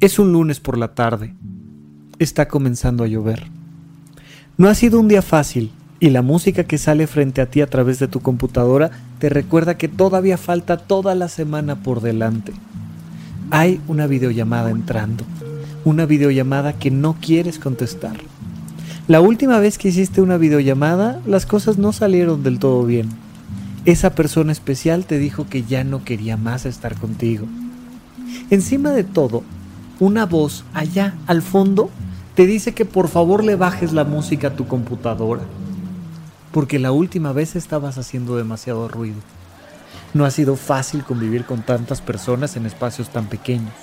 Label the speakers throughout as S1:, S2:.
S1: Es un lunes por la tarde. Está comenzando a llover. No ha sido un día fácil y la música que sale frente a ti a través de tu computadora te recuerda que todavía falta toda la semana por delante. Hay una videollamada entrando, una videollamada que no quieres contestar. La última vez que hiciste una videollamada, las cosas no salieron del todo bien. Esa persona especial te dijo que ya no quería más estar contigo. Encima de todo, una voz allá al fondo te dice que por favor le bajes la música a tu computadora, porque la última vez estabas haciendo demasiado ruido. No ha sido fácil convivir con tantas personas en espacios tan pequeños.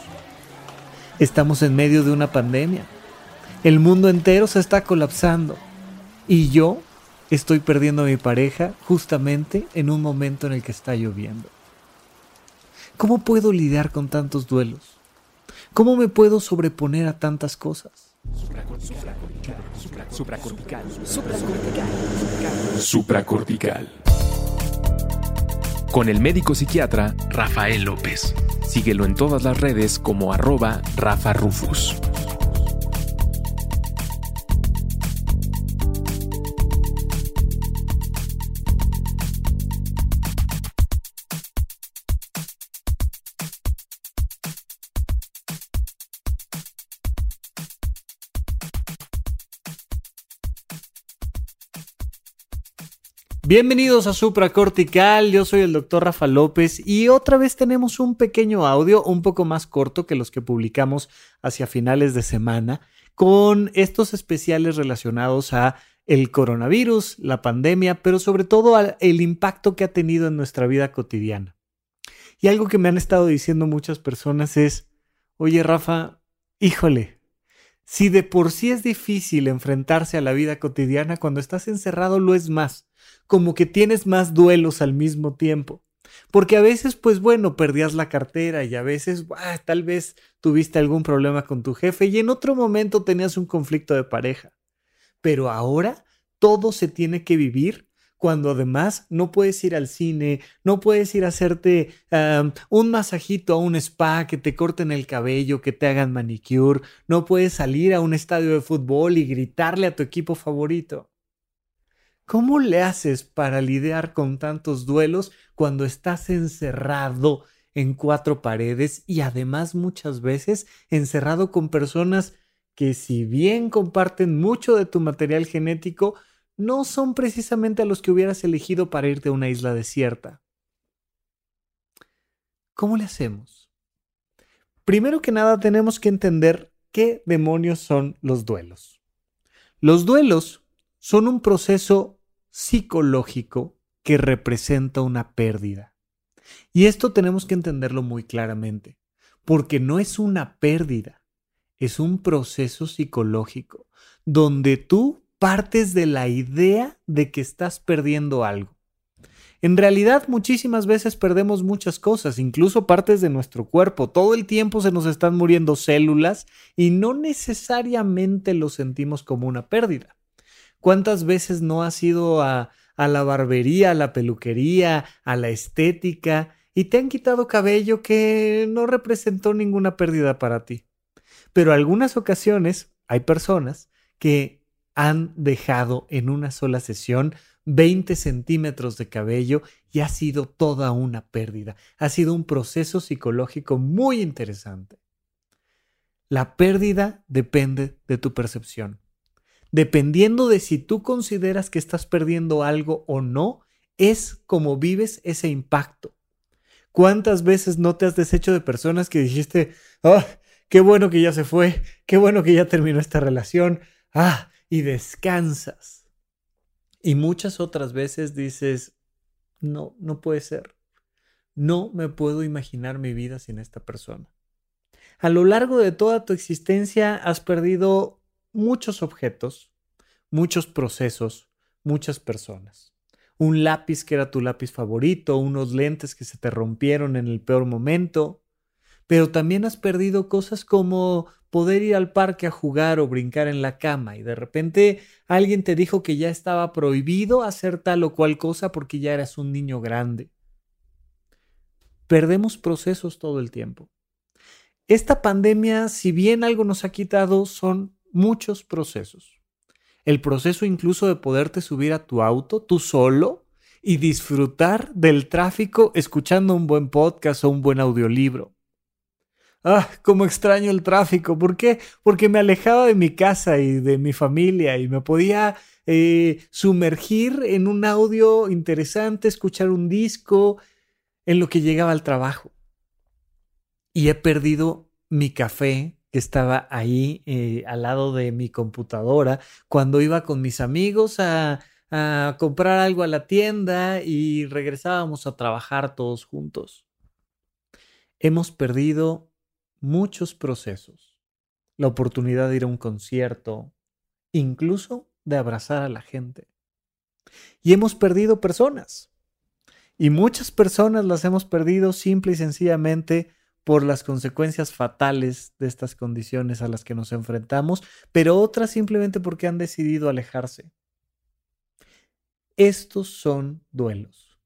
S1: Estamos en medio de una pandemia. El mundo entero se está colapsando. Y yo estoy perdiendo a mi pareja justamente en un momento en el que está lloviendo. ¿Cómo puedo lidiar con tantos duelos? ¿Cómo me puedo sobreponer a tantas cosas?
S2: Supracortical. Supracortical. Con el médico psiquiatra Rafael López. Síguelo en todas las redes como arroba Rafa Rufus.
S1: Bienvenidos a Supra Cortical, yo soy el doctor Rafa López y otra vez tenemos un pequeño audio un poco más corto que los que publicamos hacia finales de semana con estos especiales relacionados a el coronavirus, la pandemia, pero sobre todo al el impacto que ha tenido en nuestra vida cotidiana. Y algo que me han estado diciendo muchas personas es, oye Rafa, híjole, si de por sí es difícil enfrentarse a la vida cotidiana, cuando estás encerrado lo es más, como que tienes más duelos al mismo tiempo. Porque a veces, pues bueno, perdías la cartera y a veces, tal vez tuviste algún problema con tu jefe y en otro momento tenías un conflicto de pareja. Pero ahora todo se tiene que vivir cuando además no puedes ir al cine, no puedes ir a hacerte un masajito a un spa, que te corten el cabello, que te hagan manicure, no puedes salir a un estadio de fútbol y gritarle a tu equipo favorito. ¿Cómo le haces para lidiar con tantos duelos cuando estás encerrado en cuatro paredes y además muchas veces encerrado con personas que si bien comparten mucho de tu material genético, no son precisamente a los que hubieras elegido para irte a una isla desierta. ¿Cómo le hacemos? Primero que nada tenemos que entender qué demonios son los duelos. Los duelos son un proceso psicológico que representa una pérdida. Y esto tenemos que entenderlo muy claramente, porque no es una pérdida, es un proceso psicológico donde tú partes de la idea de que estás perdiendo algo. En realidad muchísimas veces perdemos muchas cosas, incluso partes de nuestro cuerpo. Todo el tiempo se nos están muriendo células y no necesariamente lo sentimos como una pérdida. ¿Cuántas veces no has ido a, la barbería, a la peluquería, a la estética y te han quitado cabello que no representó ninguna pérdida para ti? Pero algunas ocasiones hay personas que han dejado en una sola sesión 20 centímetros de cabello y ha sido toda una pérdida. Ha sido un proceso psicológico muy interesante. La pérdida depende de tu percepción. Dependiendo de si tú consideras que estás perdiendo algo o no, es como vives ese impacto. ¿Cuántas veces no te has deshecho de personas que dijiste, ah, qué bueno que ya se fue, qué bueno que ya terminó esta relación, ah, y descansas. Y muchas otras veces dices, no, no puede ser. No me puedo imaginar mi vida sin esta persona. A lo largo de toda tu existencia has perdido muchos objetos, muchos procesos, muchas personas. Un lápiz que era tu lápiz favorito, unos lentes que se te rompieron en el peor momento, pero también has perdido cosas como poder ir al parque a jugar o brincar en la cama y de repente alguien te dijo que ya estaba prohibido hacer tal o cual cosa porque ya eras un niño grande. Perdemos procesos todo el tiempo. esta pandemia, si bien algo nos ha quitado, son muchos procesos. El proceso incluso de poderte subir a tu auto tú solo y disfrutar del tráfico escuchando un buen podcast o un buen audiolibro. Ah, cómo extraño el tráfico. ¿Por qué? Porque me alejaba de mi casa y de mi familia y me podía eh, sumergir en un audio interesante, escuchar un disco en lo que llegaba al trabajo. Y he perdido mi café que estaba ahí eh, al lado de mi computadora cuando iba con mis amigos a, a comprar algo a la tienda y regresábamos a trabajar todos juntos. Hemos perdido muchos procesos, la oportunidad de ir a un concierto, incluso de abrazar a la gente. Y hemos perdido personas. Y muchas personas las hemos perdido simple y sencillamente por las consecuencias fatales de estas condiciones a las que nos enfrentamos, pero otras simplemente porque han decidido alejarse. Estos son duelos.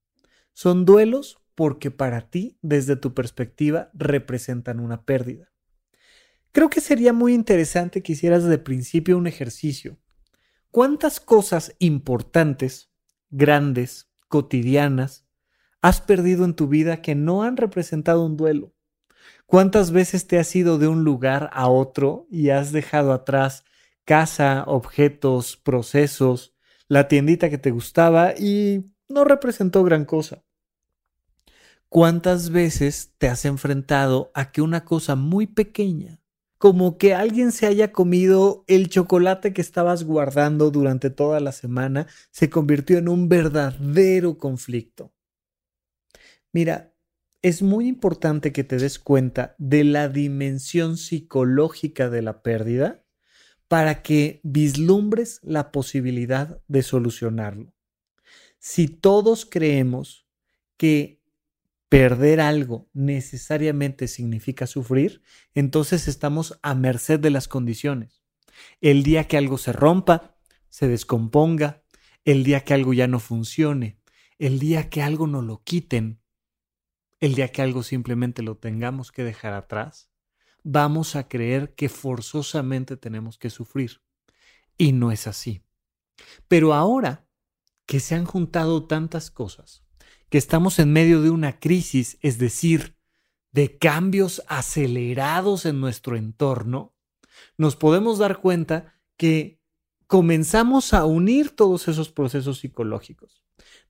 S1: Son duelos porque para ti, desde tu perspectiva, representan una pérdida. Creo que sería muy interesante que hicieras de principio un ejercicio. ¿Cuántas cosas importantes, grandes, cotidianas, has perdido en tu vida que no han representado un duelo? ¿Cuántas veces te has ido de un lugar a otro y has dejado atrás casa, objetos, procesos, la tiendita que te gustaba y no representó gran cosa. ¿Cuántas veces te has enfrentado a que una cosa muy pequeña, como que alguien se haya comido el chocolate que estabas guardando durante toda la semana, se convirtió en un verdadero conflicto? Mira, es muy importante que te des cuenta de la dimensión psicológica de la pérdida para que vislumbres la posibilidad de solucionarlo. Si todos creemos que perder algo necesariamente significa sufrir, entonces estamos a merced de las condiciones. El día que algo se rompa, se descomponga, el día que algo ya no funcione, el día que algo no lo quiten, el día que algo simplemente lo tengamos que dejar atrás, vamos a creer que forzosamente tenemos que sufrir. Y no es así. Pero ahora que se han juntado tantas cosas, que estamos en medio de una crisis, es decir, de cambios acelerados en nuestro entorno, nos podemos dar cuenta que comenzamos a unir todos esos procesos psicológicos.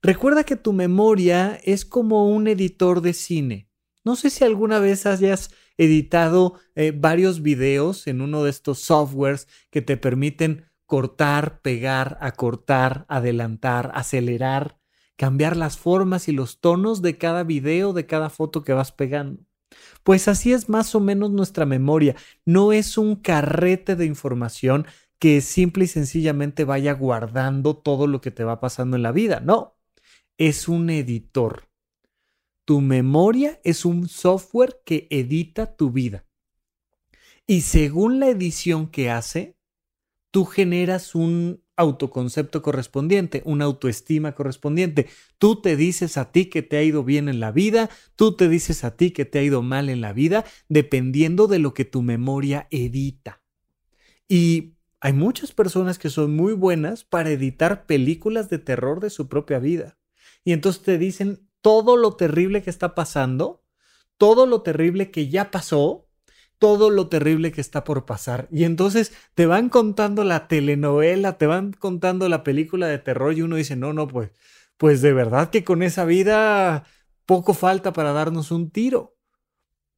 S1: Recuerda que tu memoria es como un editor de cine. No sé si alguna vez hayas editado eh, varios videos en uno de estos softwares que te permiten cortar, pegar, acortar, adelantar, acelerar, cambiar las formas y los tonos de cada video, de cada foto que vas pegando. Pues así es más o menos nuestra memoria. No es un carrete de información que simple y sencillamente vaya guardando todo lo que te va pasando en la vida. No, es un editor. Tu memoria es un software que edita tu vida. Y según la edición que hace, tú generas un autoconcepto correspondiente, una autoestima correspondiente. Tú te dices a ti que te ha ido bien en la vida, tú te dices a ti que te ha ido mal en la vida, dependiendo de lo que tu memoria edita. Y hay muchas personas que son muy buenas para editar películas de terror de su propia vida. Y entonces te dicen, todo lo terrible que está pasando, todo lo terrible que ya pasó, todo lo terrible que está por pasar. Y entonces te van contando la telenovela, te van contando la película de terror y uno dice, no, no, pues, pues de verdad que con esa vida poco falta para darnos un tiro.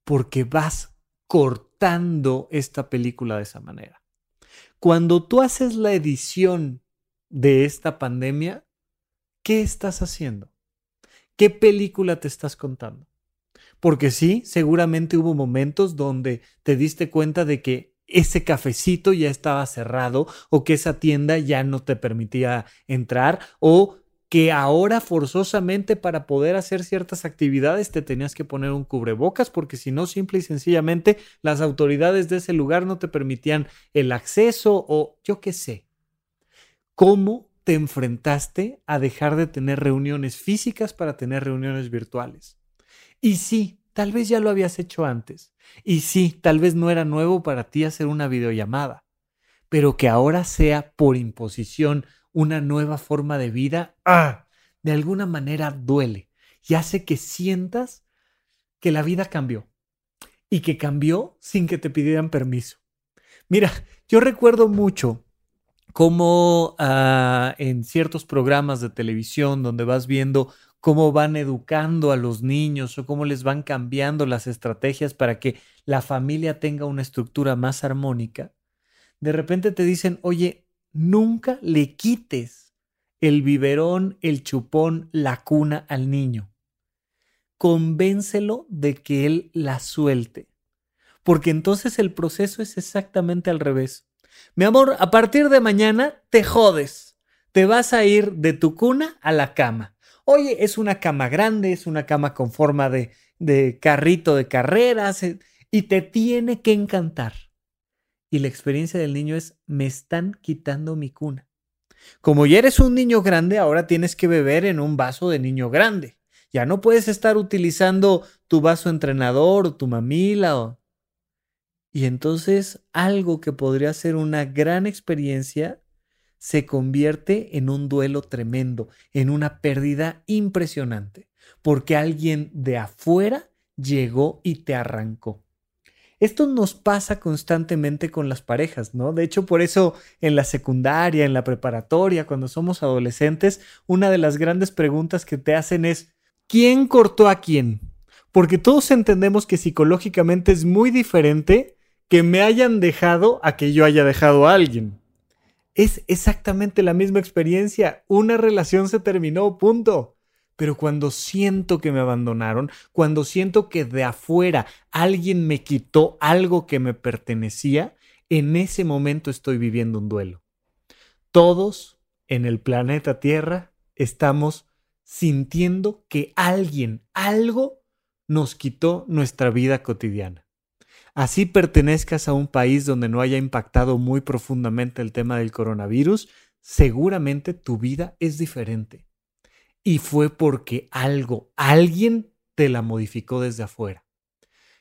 S1: Porque vas cortando esta película de esa manera. Cuando tú haces la edición de esta pandemia, ¿qué estás haciendo? ¿Qué película te estás contando? Porque sí, seguramente hubo momentos donde te diste cuenta de que ese cafecito ya estaba cerrado o que esa tienda ya no te permitía entrar o que ahora forzosamente para poder hacer ciertas actividades te tenías que poner un cubrebocas porque si no, simple y sencillamente las autoridades de ese lugar no te permitían el acceso o yo qué sé. ¿Cómo te enfrentaste a dejar de tener reuniones físicas para tener reuniones virtuales. Y sí, tal vez ya lo habías hecho antes. Y sí, tal vez no era nuevo para ti hacer una videollamada, pero que ahora sea por imposición una nueva forma de vida, ¡ah! de alguna manera duele y hace que sientas que la vida cambió y que cambió sin que te pidieran permiso. Mira, yo recuerdo mucho cómo ah, en ciertos programas de televisión donde vas viendo cómo van educando a los niños o cómo les van cambiando las estrategias para que la familia tenga una estructura más armónica, de repente te dicen, oye, nunca le quites el biberón, el chupón, la cuna al niño. Convéncelo de que él la suelte, porque entonces el proceso es exactamente al revés. Mi amor, a partir de mañana te jodes. Te vas a ir de tu cuna a la cama. Oye, es una cama grande, es una cama con forma de, de carrito de carreras eh, y te tiene que encantar. Y la experiencia del niño es, me están quitando mi cuna. Como ya eres un niño grande, ahora tienes que beber en un vaso de niño grande. Ya no puedes estar utilizando tu vaso entrenador o tu mamila y entonces algo que podría ser una gran experiencia se convierte en un duelo tremendo, en una pérdida impresionante, porque alguien de afuera llegó y te arrancó. Esto nos pasa constantemente con las parejas, ¿no? De hecho, por eso en la secundaria, en la preparatoria, cuando somos adolescentes, una de las grandes preguntas que te hacen es, ¿quién cortó a quién? Porque todos entendemos que psicológicamente es muy diferente que me hayan dejado a que yo haya dejado a alguien. Es exactamente la misma experiencia. Una relación se terminó, punto. Pero cuando siento que me abandonaron, cuando siento que de afuera alguien me quitó algo que me pertenecía, en ese momento estoy viviendo un duelo. Todos en el planeta Tierra estamos sintiendo que alguien, algo, nos quitó nuestra vida cotidiana así pertenezcas a un país donde no haya impactado muy profundamente el tema del coronavirus, seguramente tu vida es diferente. Y fue porque algo, alguien te la modificó desde afuera.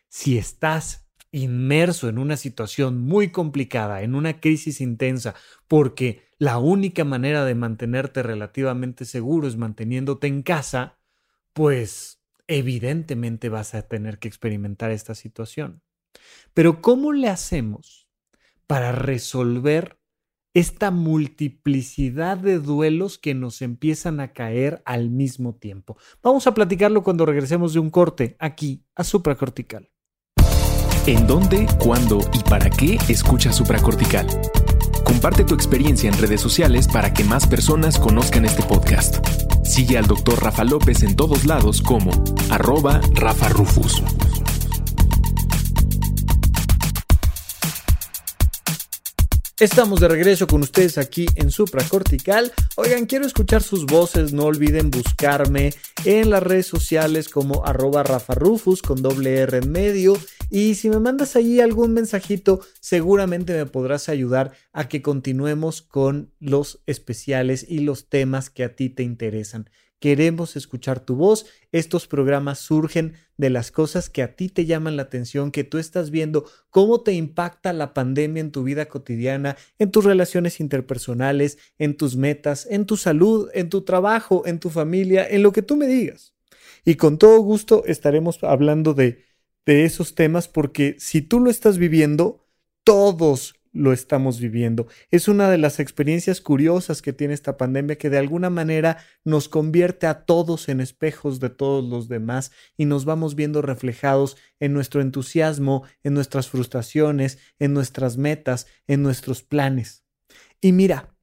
S1: Si estás inmerso en una situación muy complicada, en una crisis intensa, porque la única manera de mantenerte relativamente seguro es manteniéndote en casa, pues evidentemente vas a tener que experimentar esta situación. Pero ¿cómo le hacemos para resolver esta multiplicidad de duelos que nos empiezan a caer al mismo tiempo? Vamos a platicarlo cuando regresemos de un corte aquí a supracortical.
S2: ¿En dónde, cuándo y para qué escucha supracortical? Comparte tu experiencia en redes sociales para que más personas conozcan este podcast. Sigue al Dr. Rafa López en todos lados como arroba Rafa Rufus.
S1: Estamos de regreso con ustedes aquí en Supracortical. Oigan, quiero escuchar sus voces. No olviden buscarme en las redes sociales como arroba Rafa Rufus con doble R en medio. Y si me mandas allí algún mensajito, seguramente me podrás ayudar a que continuemos con los especiales y los temas que a ti te interesan. Queremos escuchar tu voz. Estos programas surgen de las cosas que a ti te llaman la atención, que tú estás viendo, cómo te impacta la pandemia en tu vida cotidiana, en tus relaciones interpersonales, en tus metas, en tu salud, en tu trabajo, en tu familia, en lo que tú me digas. Y con todo gusto estaremos hablando de, esos temas porque si tú lo estás viviendo, todos lo estamos viviendo. Es una de las experiencias curiosas que tiene esta pandemia que de alguna manera nos convierte a todos en espejos de todos los demás y nos vamos viendo reflejados en nuestro entusiasmo, en nuestras frustraciones, en nuestras metas, en nuestros planes. Y mira,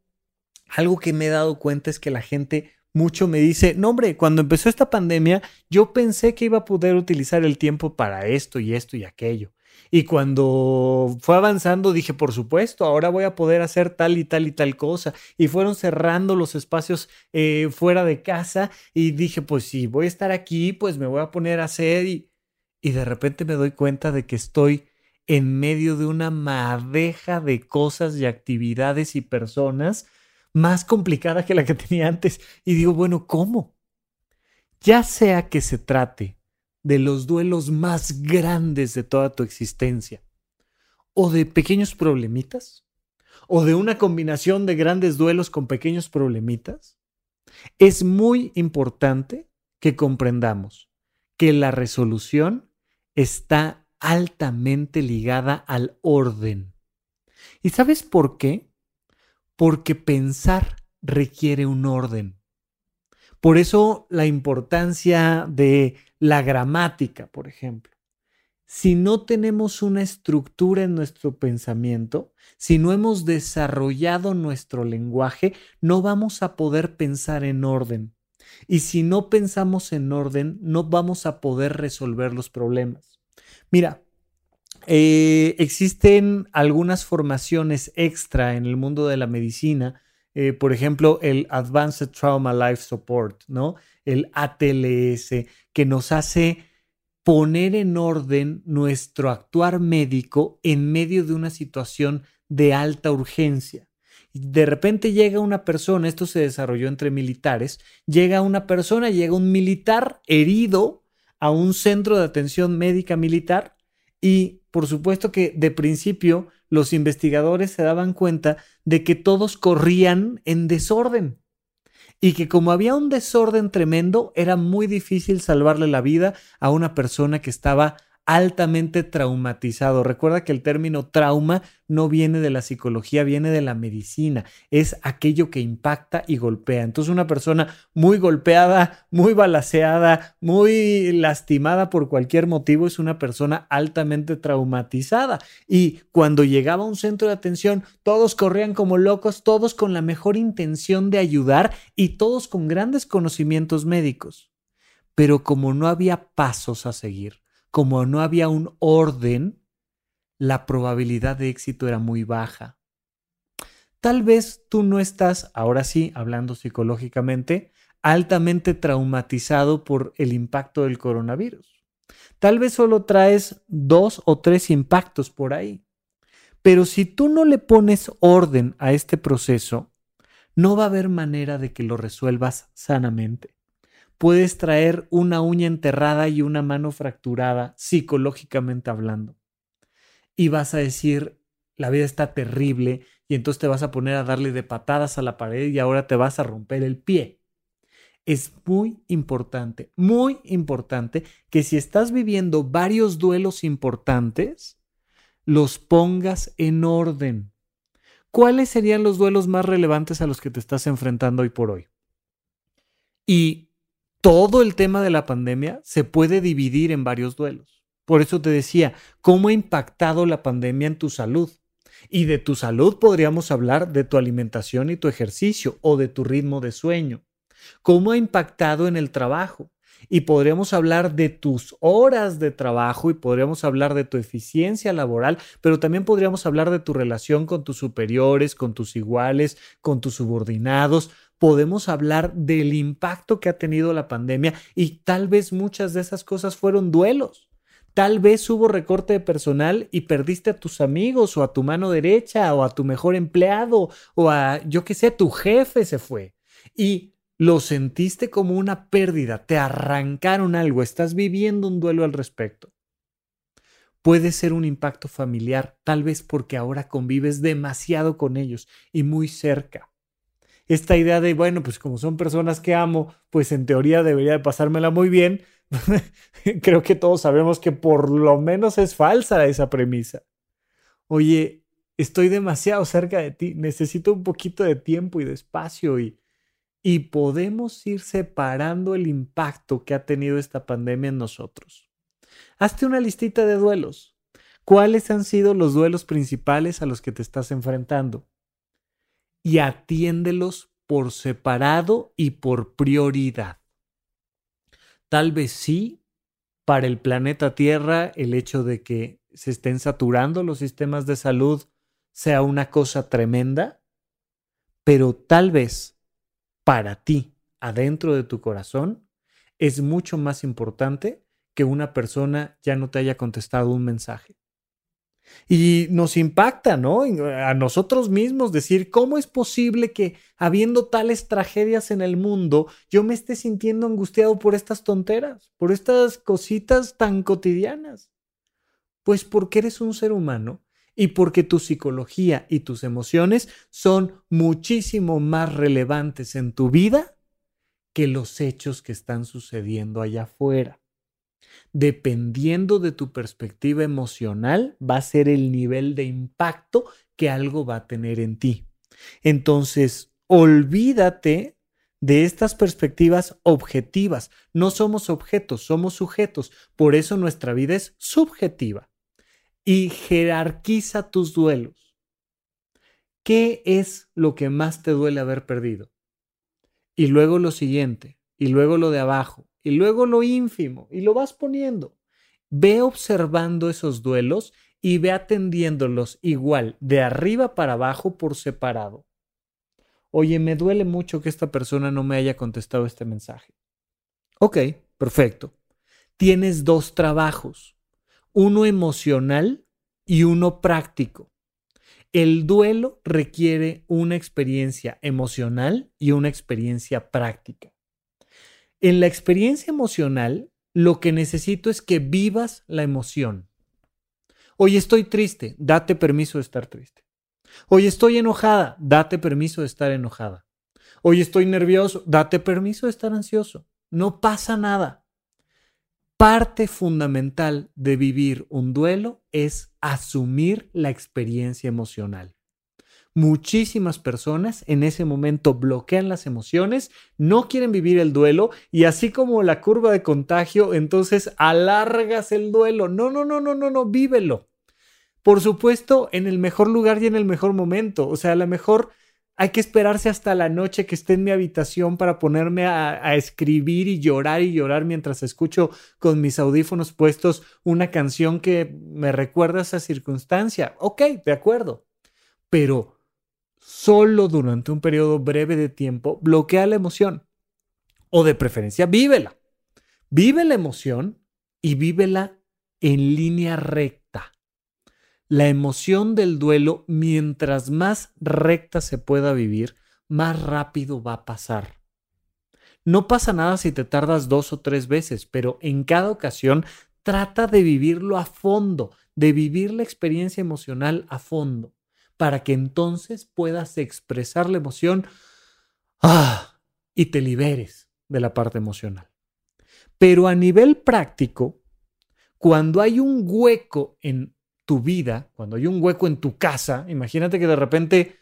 S1: algo que me he dado cuenta es que la gente mucho me dice, no hombre, cuando empezó esta pandemia yo pensé que iba a poder utilizar el tiempo para esto y esto y aquello. Y cuando fue avanzando dije, por supuesto, ahora voy a poder hacer tal y tal y tal cosa. Y fueron cerrando los espacios eh, fuera de casa y dije, pues si voy a estar aquí, pues me voy a poner a hacer y, y de repente me doy cuenta de que estoy en medio de una madeja de cosas y actividades y personas más complicada que la que tenía antes. Y digo, bueno, ¿cómo? Ya sea que se trate de los duelos más grandes de toda tu existencia? ¿O de pequeños problemitas? ¿O de una combinación de grandes duelos con pequeños problemitas? Es muy importante que comprendamos que la resolución está altamente ligada al orden. ¿Y sabes por qué? Porque pensar requiere un orden. Por eso la importancia de la gramática, por ejemplo. Si no tenemos una estructura en nuestro pensamiento, si no hemos desarrollado nuestro lenguaje, no vamos a poder pensar en orden. Y si no pensamos en orden, no vamos a poder resolver los problemas. Mira, eh, existen algunas formaciones extra en el mundo de la medicina, eh, por ejemplo, el Advanced Trauma Life Support, ¿no? El ATLS, que nos hace poner en orden nuestro actuar médico en medio de una situación de alta urgencia. De repente llega una persona, esto se desarrolló entre militares, llega una persona, llega un militar herido a un centro de atención médica militar y por supuesto que de principio los investigadores se daban cuenta de que todos corrían en desorden y que como había un desorden tremendo, era muy difícil salvarle la vida a una persona que estaba altamente traumatizado. Recuerda que el término trauma no viene de la psicología, viene de la medicina. Es aquello que impacta y golpea. Entonces una persona muy golpeada, muy balaseada, muy lastimada por cualquier motivo es una persona altamente traumatizada. Y cuando llegaba a un centro de atención, todos corrían como locos, todos con la mejor intención de ayudar y todos con grandes conocimientos médicos. Pero como no había pasos a seguir, como no había un orden, la probabilidad de éxito era muy baja. Tal vez tú no estás, ahora sí, hablando psicológicamente, altamente traumatizado por el impacto del coronavirus. Tal vez solo traes dos o tres impactos por ahí. Pero si tú no le pones orden a este proceso, no va a haber manera de que lo resuelvas sanamente puedes traer una uña enterrada y una mano fracturada, psicológicamente hablando. Y vas a decir, la vida está terrible, y entonces te vas a poner a darle de patadas a la pared y ahora te vas a romper el pie. Es muy importante, muy importante que si estás viviendo varios duelos importantes, los pongas en orden. ¿Cuáles serían los duelos más relevantes a los que te estás enfrentando hoy por hoy? Y todo el tema de la pandemia se puede dividir en varios duelos. Por eso te decía, ¿cómo ha impactado la pandemia en tu salud? Y de tu salud podríamos hablar de tu alimentación y tu ejercicio o de tu ritmo de sueño. ¿Cómo ha impactado en el trabajo? Y podríamos hablar de tus horas de trabajo y podríamos hablar de tu eficiencia laboral, pero también podríamos hablar de tu relación con tus superiores, con tus iguales, con tus subordinados podemos hablar del impacto que ha tenido la pandemia y tal vez muchas de esas cosas fueron duelos. Tal vez hubo recorte de personal y perdiste a tus amigos o a tu mano derecha o a tu mejor empleado o a, yo qué sé, tu jefe se fue. Y lo sentiste como una pérdida, te arrancaron algo, estás viviendo un duelo al respecto. Puede ser un impacto familiar, tal vez porque ahora convives demasiado con ellos y muy cerca esta idea de, bueno, pues como son personas que amo, pues en teoría debería de pasármela muy bien, creo que todos sabemos que por lo menos es falsa esa premisa. Oye, estoy demasiado cerca de ti, necesito un poquito de tiempo y de espacio y, y podemos ir separando el impacto que ha tenido esta pandemia en nosotros. Hazte una listita de duelos. ¿Cuáles han sido los duelos principales a los que te estás enfrentando? Y atiéndelos por separado y por prioridad. Tal vez sí, para el planeta Tierra, el hecho de que se estén saturando los sistemas de salud sea una cosa tremenda, pero tal vez para ti, adentro de tu corazón, es mucho más importante que una persona ya no te haya contestado un mensaje. Y nos impacta, ¿no? A nosotros mismos decir, ¿cómo es posible que habiendo tales tragedias en el mundo, yo me esté sintiendo angustiado por estas tonteras, por estas cositas tan cotidianas? Pues porque eres un ser humano y porque tu psicología y tus emociones son muchísimo más relevantes en tu vida que los hechos que están sucediendo allá afuera dependiendo de tu perspectiva emocional, va a ser el nivel de impacto que algo va a tener en ti. Entonces, olvídate de estas perspectivas objetivas. No somos objetos, somos sujetos. Por eso nuestra vida es subjetiva. Y jerarquiza tus duelos. ¿Qué es lo que más te duele haber perdido? Y luego lo siguiente, y luego lo de abajo, y luego lo ínfimo y lo vas poniendo. Ve observando esos duelos y ve atendiéndolos igual, de arriba para abajo por separado. Oye, me duele mucho que esta persona no me haya contestado este mensaje. Ok, perfecto. Tienes dos trabajos, uno emocional y uno práctico. El duelo requiere una experiencia emocional y una experiencia práctica. En la experiencia emocional, lo que necesito es que vivas la emoción. Hoy estoy triste, date permiso de estar triste. Hoy estoy enojada, date permiso de estar enojada. Hoy estoy nervioso, date permiso de estar ansioso. No pasa nada. Parte fundamental de vivir un duelo es asumir la experiencia emocional. Muchísimas personas en ese momento bloquean las emociones, no quieren vivir el duelo y así como la curva de contagio, entonces alargas el duelo. No, no, no, no, no, no, vívelo. Por supuesto, en el mejor lugar y en el mejor momento. O sea, a lo mejor hay que esperarse hasta la noche que esté en mi habitación para ponerme a, escribir y llorar y llorar mientras escucho con mis audífonos puestos una canción que me recuerda a esa circunstancia. Ok, de acuerdo. Pero solo durante un periodo breve de tiempo, bloquea la emoción. O de preferencia, vívela. Vive la emoción y vívela en línea recta. La emoción del duelo, mientras más recta se pueda vivir, más rápido va a pasar. No pasa nada si te tardas dos o tres veces, pero en cada ocasión trata de vivirlo a fondo, de vivir la experiencia emocional a fondo para que entonces puedas expresar la emoción ah, y te liberes de la parte emocional. Pero a nivel práctico, cuando hay un hueco en tu vida, cuando hay un hueco en tu casa, imagínate que de repente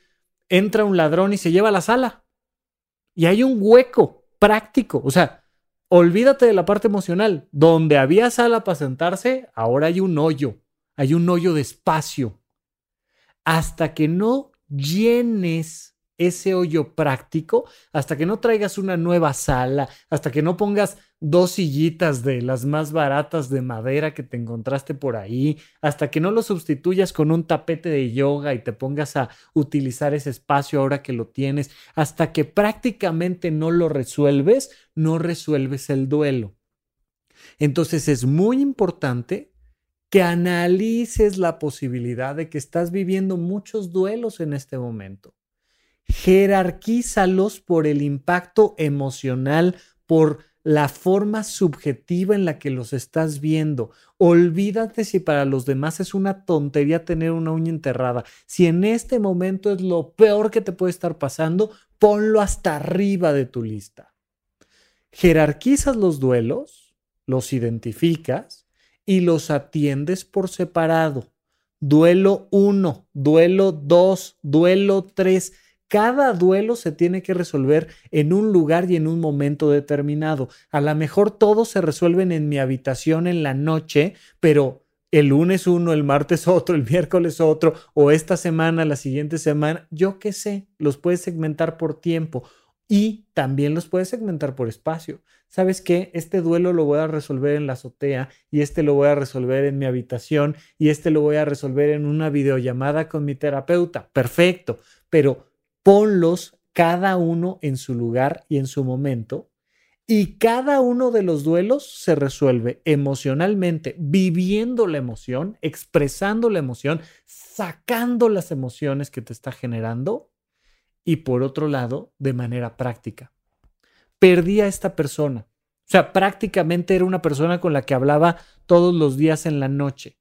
S1: entra un ladrón y se lleva a la sala. Y hay un hueco práctico, o sea, olvídate de la parte emocional. Donde había sala para sentarse, ahora hay un hoyo, hay un hoyo de espacio hasta que no llenes ese hoyo práctico, hasta que no traigas una nueva sala, hasta que no pongas dos sillitas de las más baratas de madera que te encontraste por ahí, hasta que no lo sustituyas con un tapete de yoga y te pongas a utilizar ese espacio ahora que lo tienes, hasta que prácticamente no lo resuelves, no resuelves el duelo. Entonces es muy importante que analices la posibilidad de que estás viviendo muchos duelos en este momento. Jerarquízalos por el impacto emocional, por la forma subjetiva en la que los estás viendo. Olvídate si para los demás es una tontería tener una uña enterrada. Si en este momento es lo peor que te puede estar pasando, ponlo hasta arriba de tu lista. Jerarquizas los duelos, los identificas y los atiendes por separado. Duelo 1, duelo 2, duelo 3. Cada duelo se tiene que resolver en un lugar y en un momento determinado. A lo mejor todos se resuelven en mi habitación en la noche, pero el lunes uno, el martes otro, el miércoles otro, o esta semana, la siguiente semana, yo qué sé, los puedes segmentar por tiempo y también los puedes segmentar por espacio. ¿Sabes qué? Este duelo lo voy a resolver en la azotea y este lo voy a resolver en mi habitación y este lo voy a resolver en una videollamada con mi terapeuta. Perfecto, pero ponlos cada uno en su lugar y en su momento Y cada uno de los duelos se resuelve emocionalmente, viviendo la emoción, expresando la emoción, sacando las emociones que te está generando y por otro lado, de manera práctica. Perdí a esta persona. O sea, prácticamente era una persona con la que hablaba todos los días en la noche.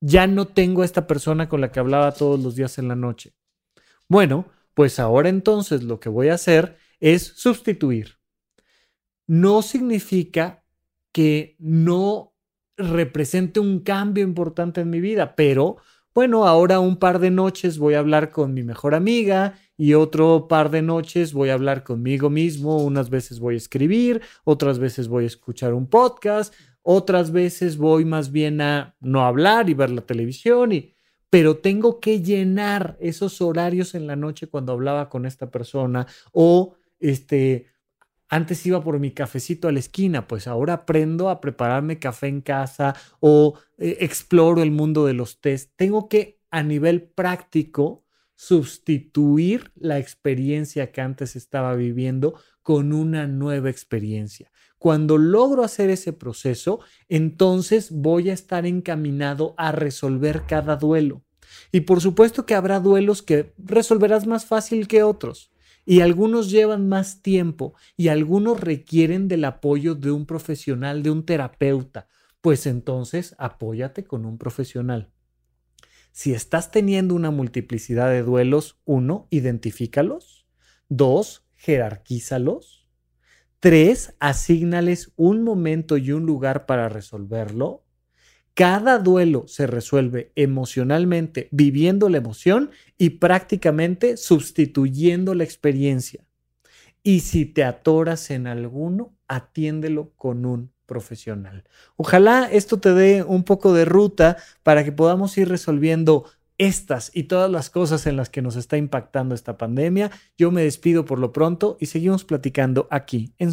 S1: Ya no tengo a esta persona con la que hablaba todos los días en la noche. Bueno, pues ahora entonces lo que voy a hacer es sustituir no significa que no represente un cambio importante en mi vida, pero bueno, ahora un par de noches voy a hablar con mi mejor amiga y otro par de noches voy a hablar conmigo mismo, unas veces voy a escribir, otras veces voy a escuchar un podcast, otras veces voy más bien a no hablar y ver la televisión pero tengo que llenar esos horarios en la noche cuando hablaba con esta persona o este antes iba por mi cafecito a la esquina, pues ahora aprendo a prepararme café en casa o eh, exploro el mundo de los test. Tengo que a nivel práctico sustituir la experiencia que antes estaba viviendo con una nueva experiencia. Cuando logro hacer ese proceso, entonces voy a estar encaminado a resolver cada duelo. Y por supuesto que habrá duelos que resolverás más fácil que otros y algunos llevan más tiempo y algunos requieren del apoyo de un profesional, de un terapeuta. Pues entonces apóyate con un profesional. Si estás teniendo una multiplicidad de duelos, uno, identifícalos. Dos, jerarquízalos. Tres, asígnales un momento y un lugar para resolverlo. Cada duelo se resuelve emocionalmente, viviendo la emoción y prácticamente sustituyendo la experiencia. Y si te atoras en alguno, atiéndelo con un profesional. Ojalá esto te dé un poco de ruta para que podamos ir resolviendo estas y todas las cosas en las que nos está impactando esta pandemia. Yo me despido por lo pronto y seguimos platicando aquí en